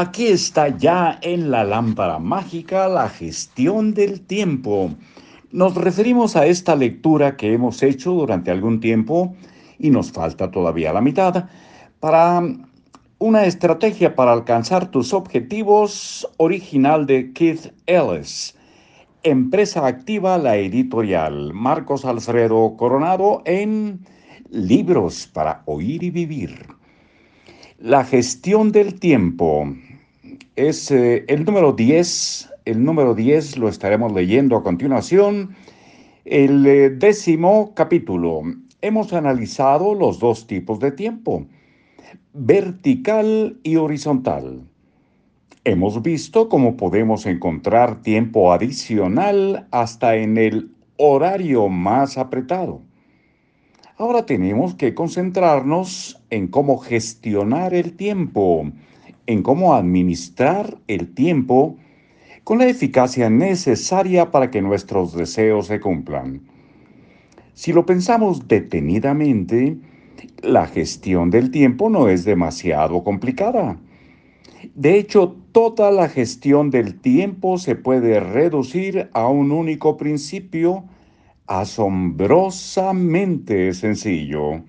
Aquí está ya en la lámpara mágica la gestión del tiempo. Nos referimos a esta lectura que hemos hecho durante algún tiempo y nos falta todavía la mitad para una estrategia para alcanzar tus objetivos original de Keith Ellis. Empresa activa la editorial Marcos Alfredo Coronado en Libros para oír y vivir. La gestión del tiempo es eh, el número 10. El número 10 lo estaremos leyendo a continuación. El eh, décimo capítulo. Hemos analizado los dos tipos de tiempo, vertical y horizontal. Hemos visto cómo podemos encontrar tiempo adicional hasta en el horario más apretado. Ahora tenemos que concentrarnos en cómo gestionar el tiempo, en cómo administrar el tiempo con la eficacia necesaria para que nuestros deseos se cumplan. Si lo pensamos detenidamente, la gestión del tiempo no es demasiado complicada. De hecho, toda la gestión del tiempo se puede reducir a un único principio asombrosamente sencillo.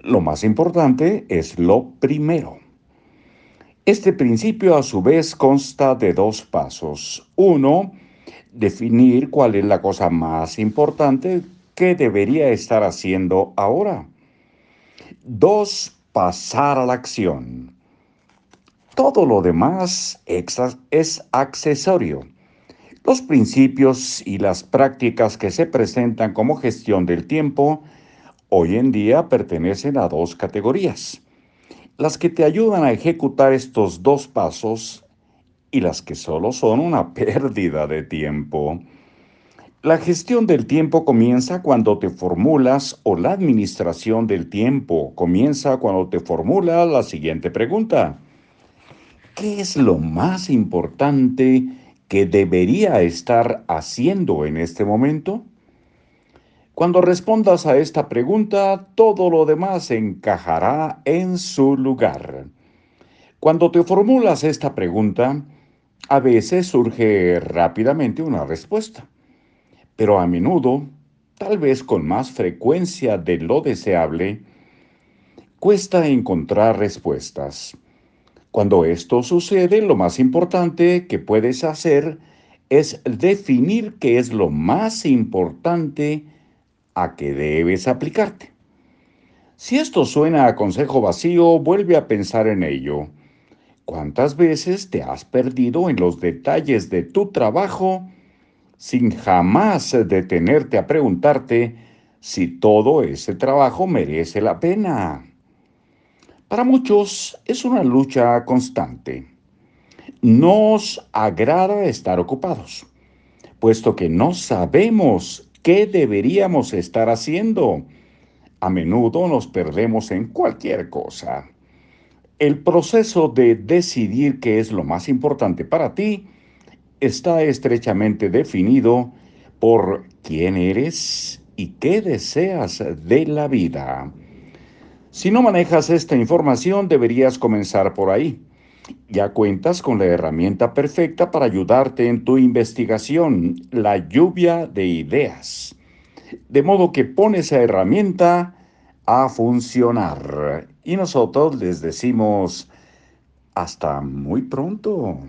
Lo más importante es lo primero. Este principio a su vez consta de dos pasos. Uno, definir cuál es la cosa más importante que debería estar haciendo ahora. Dos, pasar a la acción. Todo lo demás es accesorio. Los principios y las prácticas que se presentan como gestión del tiempo hoy en día pertenecen a dos categorías. Las que te ayudan a ejecutar estos dos pasos y las que solo son una pérdida de tiempo. La gestión del tiempo comienza cuando te formulas o la administración del tiempo comienza cuando te formulas la siguiente pregunta. ¿Qué es lo más importante que debería estar haciendo en este momento? Cuando respondas a esta pregunta, todo lo demás encajará en su lugar. Cuando te formulas esta pregunta, a veces surge rápidamente una respuesta, pero a menudo, tal vez con más frecuencia de lo deseable, cuesta encontrar respuestas. Cuando esto sucede, lo más importante que puedes hacer es definir qué es lo más importante a que debes aplicarte. Si esto suena a consejo vacío, vuelve a pensar en ello. ¿Cuántas veces te has perdido en los detalles de tu trabajo sin jamás detenerte a preguntarte si todo ese trabajo merece la pena? Para muchos es una lucha constante. Nos agrada estar ocupados, puesto que no sabemos qué deberíamos estar haciendo. A menudo nos perdemos en cualquier cosa. El proceso de decidir qué es lo más importante para ti está estrechamente definido por quién eres y qué deseas de la vida. Si no manejas esta información, deberías comenzar por ahí. Ya cuentas con la herramienta perfecta para ayudarte en tu investigación, la lluvia de ideas. De modo que pones esa herramienta a funcionar. Y nosotros les decimos hasta muy pronto.